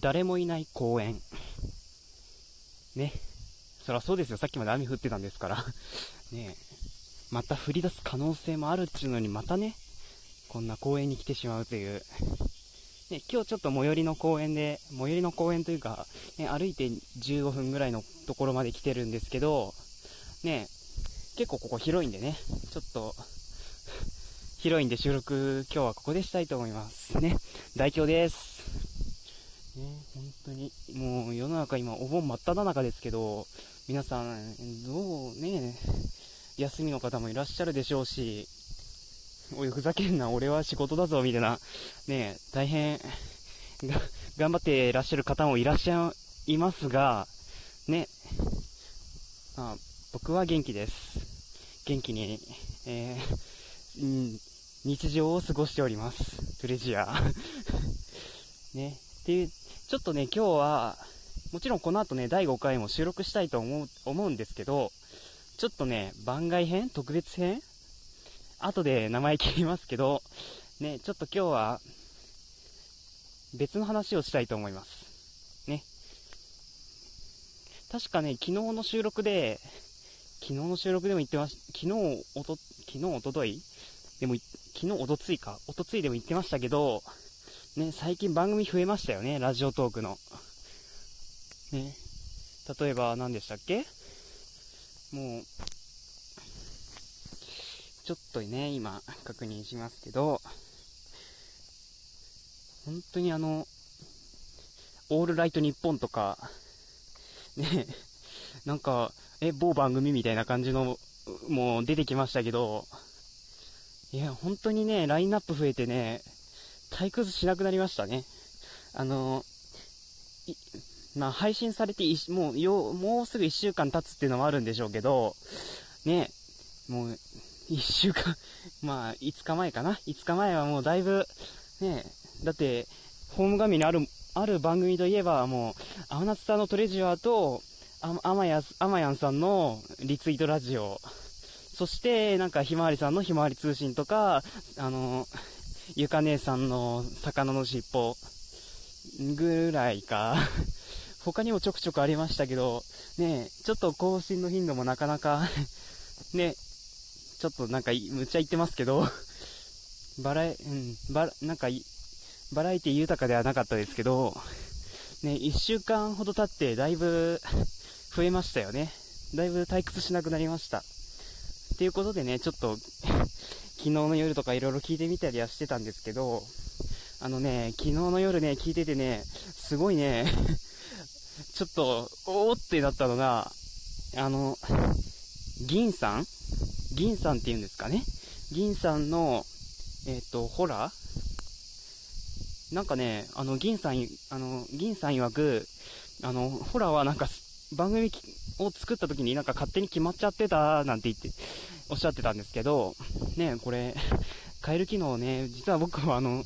誰もいない公園。ね。そらそうですよ。さっきまで雨降ってたんですから。ねまた降り出す可能性もあるっていうのに、またね、こんな公園に来てしまうという。ね、今日ちょっと最寄りの公園で、最寄りの公園というか、ね、歩いて15分ぐらいのところまで来てるんですけど、ね、結構ここ広いんでね、ちょっと、広いんで収録今日はここでしたいと思います。ね、大京です。ね、本当に、もう世の中今お盆真っ只中ですけど、皆さん、どうね、休みの方もいらっしゃるでしょうし、おい、ふざけんな、俺は仕事だぞ、みたいな、ね、大変、頑張っていらっしゃる方もいらっしゃいますが、ね、あ僕は元気です。元気に、えー、ん、日常を過ごしております。プレジア。ね、っていう、ちょっとね、今日は、もちろんこの後ね、第5回も収録したいと思う、思うんですけど、ちょっとね、番外編？特別編？後で名前切りますけど、ね、ちょっと今日は、別の話をしたいと思います。ね。確かね、昨日の収録で、昨日の収録でも言ってまし、昨日、おと、昨日、おととい？でも、昨日、おとついか、おとついでも言ってましたけど、ね、最近番組増えましたよね、ラジオトークの。ね。例えば、何でしたっけ？もう、ちょっとね、今、確認しますけど、本当にあの、オールライトニッポンとか、ね、なんか、え、某番組みたいな感じの、もう出てきましたけど、いや、本当にね、ラインナップ増えてね、退屈しなくなりましたね。あの、まあ、配信されてもう、よ、もうすぐ1週間経つっていうのもあるんでしょうけど、ね、もう、1週間、まあ、5日前かな ?5 日前はもうだいぶ、ね、だって、ホーム画面にある、ある番組といえば、もう、アナツさんのトレジュアと、あ、アマヤ、ンさんのリツイートラジオ、そして、なんか、ひまわりさんのひまわり通信とか、あの、ゆか姉さんの魚の尻尾、ぐらいか。他にもちょくちょくありましたけど、ねちょっと更新の頻度もなかなか ね、ちょっとなんか、むちゃ言ってますけど、バラエ、うん、バなんか、バラエティ豊かではなかったですけど、ね、一週間ほど経ってだいぶ増えましたよね。だいぶ退屈しなくなりました。っていうことでね、ちょっと昨日の夜とか色々聞いてみたりはしてたんですけど、あのね、昨日の夜ね、聞いててね、すごいね ちょっと、おーってなったのが、あの、銀さん？銀さんって言うんですかね？銀さんの、えっ、ー、と、ホラー？なんかね、あの、銀さん、あの、銀さん曰く、あの、ホラーはなんか、番組を作った時になんか勝手に決まっちゃってた、なんて言って、おっしゃってたんですけど、ね、これ、変える機能ね、実は僕はあの、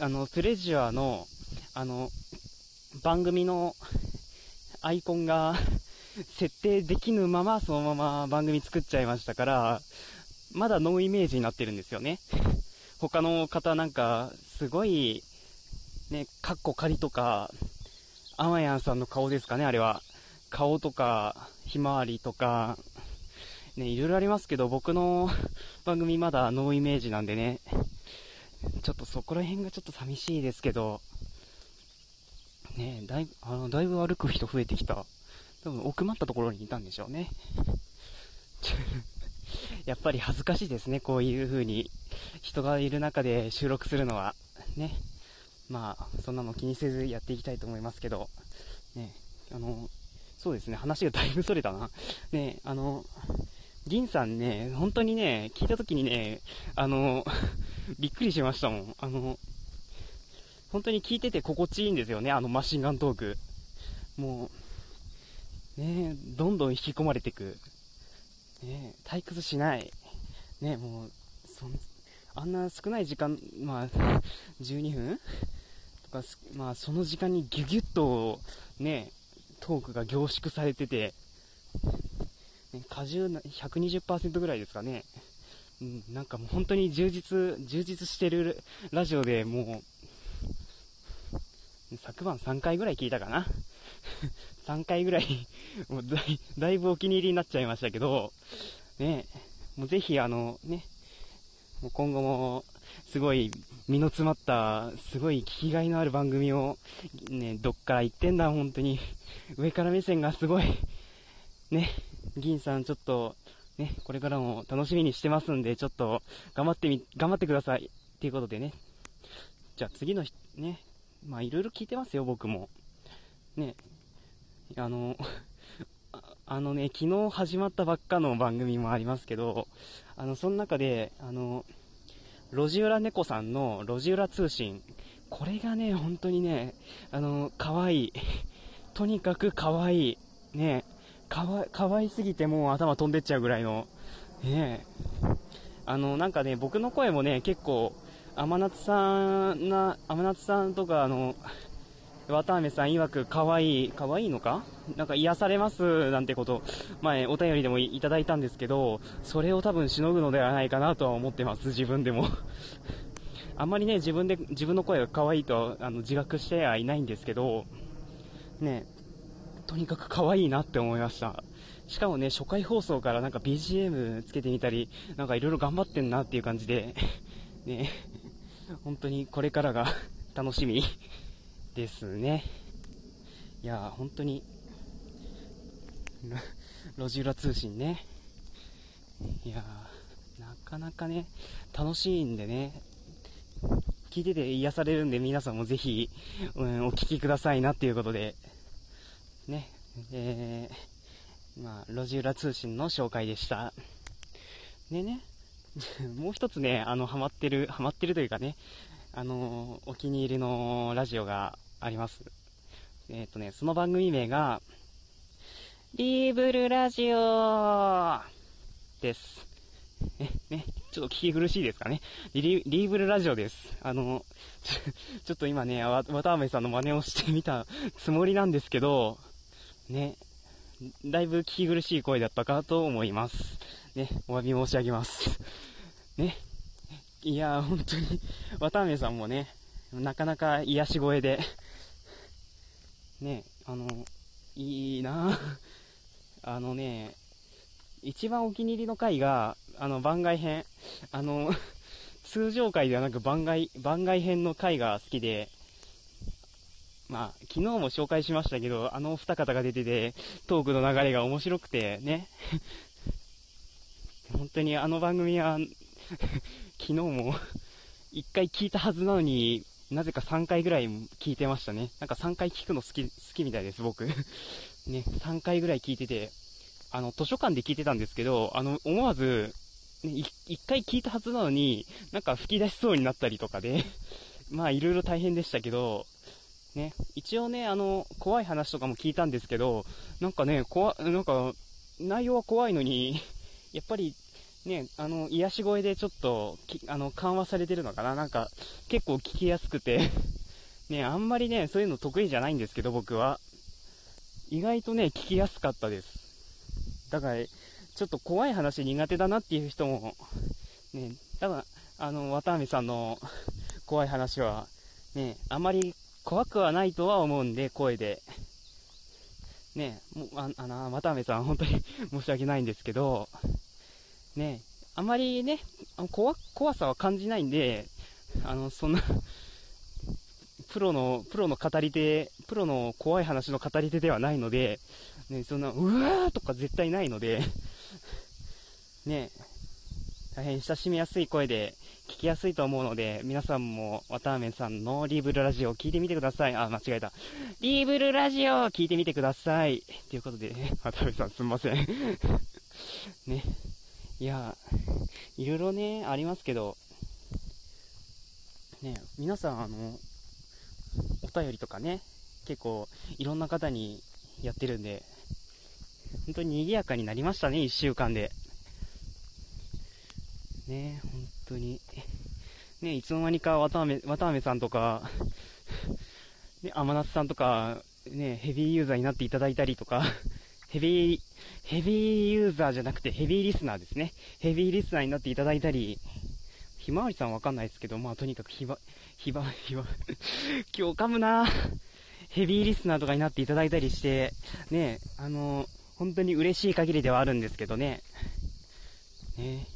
あの、プレジュアの、あの、番組のアイコンが 設定できぬままそのまま番組作っちゃいましたから、まだノーイメージになってるんですよね。他の方なんか、すごい、ね、カッコ仮とか、アマヤンさんの顔ですかね、あれは。顔とか、ひまわりとか、ね、いろいろありますけど、僕の 番組まだノーイメージなんでね、ちょっとそこら辺がちょっと寂しいですけど、ねだいぶ、あの、だいぶ歩く人増えてきた。多分奥まったところにいたんでしょうね。やっぱり恥ずかしいですね、こういう風に人がいる中で収録するのは。ね。まあ、そんなの気にせずやっていきたいと思いますけど、ね、あの、そうですね、話がだいぶそれたな。ね、あの、銀さんね、本当にね、聞いた時にね、あの、びっくりしましたもん。あの、本当に聞いてて心地いいんですよね、あのマシンガントーク。もう、ねどんどん引き込まれていく。ね退屈しない。ねもう、そん、あんな少ない時間、まあ、12分？とか、まあ、その時間にギュギュッと、ね、トークが凝縮されてて、ね、荷重120%ぐらいですかね。うん、なんかもう本当に充実、充実してるラジオでもう、昨晩3回ぐらい聞いたかな。3回ぐらいもうだい、だいぶお気に入りになっちゃいましたけど、ね、もうぜひあの、ね、もう今後も、すごい、身の詰まった、すごい聞きがいのある番組を、ね、どっから行ってんだ、本当に。上から目線がすごい。ね、銀さんちょっと、ね、これからも楽しみにしてますんで、ちょっと、頑張ってみ、頑張ってください。っていうことでね。じゃあ次の日、ね、まあいろいろ聞いてますよ、僕も。ね、あの、あのね、昨日始まったばっかの番組もありますけど、あの、その中で、あの、路地裏猫さんの路地裏通信。これがね、本当にね、あの、可愛い。とにかく可愛い。ね、かわ、可愛すぎてもう頭飛んでっちゃうぐらいの、ねあの、なんかね、僕の声もね、結構、天夏さんな、天夏さんとか、あの、綿あめさん曰く可愛い、可愛いのか？なんか癒されますなんてこと、前お便りでもいただいたんですけど、それを多分しのぐのではないかなとは思ってます、自分でも。あんまりね、自分で、自分の声が可愛いとあの自覚してはいないんですけど、ね、とにかく可愛いなって思いました。しかもね、初回放送からなんか BGM つけてみたり、なんかいろいろ頑張ってんなっていう感じで、ね、本当にこれからが 楽しみですね。いや本当に、路地裏通信ね。いやなかなかね、楽しいんでね、聞いてて癒されるんで皆さんもぜひ、うん、お聞きくださいなっていうことで、ね、えー、まあ、路地裏通信の紹介でした。でね、もう一つね、あの、ハマってる、ハマってるというかね、あの、お気に入りのラジオがあります。えっ、ー、とね、その番組名が、リーブルラジオです。ね、ちょっと聞き苦しいですかね。リリーブルラジオです。あの、ちょっと今ね、わ、渡辺さんの真似をしてみたつもりなんですけど、ね、だいぶ聞き苦しい声だったかと思います。ね、お詫び申し上げます。ね。いや本当に、渡辺さんもね、なかなか癒し声で、ね、あの、いいなあのね、一番お気に入りの回が、あの、番外編。あの、通常回ではなく番外、番外編の回が好きで、まあ、昨日も紹介しましたけど、あのお二方が出てて、トークの流れが面白くて、ね。本当にあの番組は 昨日も一回聞いたはずなのに、なぜか3回ぐらい聞いてましたね。なんか3回聞くの好き、好きみたいです、僕。ね、3回ぐらい聞いてて、あの、図書館で聞いてたんですけど、あの、思わず、ね、1回聞いたはずなのに、なんか吹き出しそうになったりとかで、まあ、いろいろ大変でしたけど、ね、一応ね、あの、怖い話とかも聞いたんですけど、なんかね、怖、なんか、内容は怖いのに、やっぱりね、あの、癒し声でちょっと、あの、緩和されてるのかななんか、結構聞きやすくて ね、あんまりね、そういうの得意じゃないんですけど、僕は。意外とね、聞きやすかったです。だから、ちょっと怖い話苦手だなっていう人も、ね、多分、あの、渡辺さんの怖い話は、ね、あまり怖くはないとは思うんで、声で。ね、もう、ああの、渡辺さん、本当に申し訳ないんですけど、ね、あまりね、怖、怖さは感じないんで、あの、そんなプロの、プロの語り手、プロの怖い話の語り手ではないので、ね、そんな、うわーとか絶対ないのでね、大変親しみやすい声で聞きやすいと思うので、皆さんも渡辺さんのリーブルラジオを聞いてみてください。あ、間違えた。リーブルラジオを聞いてみてください。ということで、ね、渡辺さんすんません ね。いや、いろいろね、ありますけど、ね、皆さん、あの、お便りとかね、結構、いろんな方にやってるんで、本当に賑やかになりましたね、一週間で。ね、本当に。ね、いつの間にか渡辺、渡辺さんとか、ね、天夏さんとか、ね、ヘビーユーザーになっていただいたりとか、ヘビー、ヘビーユーザーじゃなくてヘビーリスナーですね。ヘビーリスナーになっていただいたり、ひまわりさんわかんないですけど、まあとにかくひば、ひば、ひば、今日噛むなヘビーリスナーとかになっていただいたりして、ね、あの、本当に嬉しい限りではあるんですけどね。ね。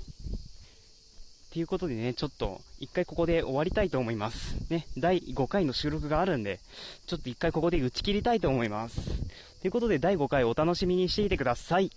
っていうことでね、ちょっと、一回ここで終わりたいと思います。ね、第5回の収録があるんで、ちょっと一回ここで打ち切りたいと思います。ということで、第5回お楽しみにしていてください。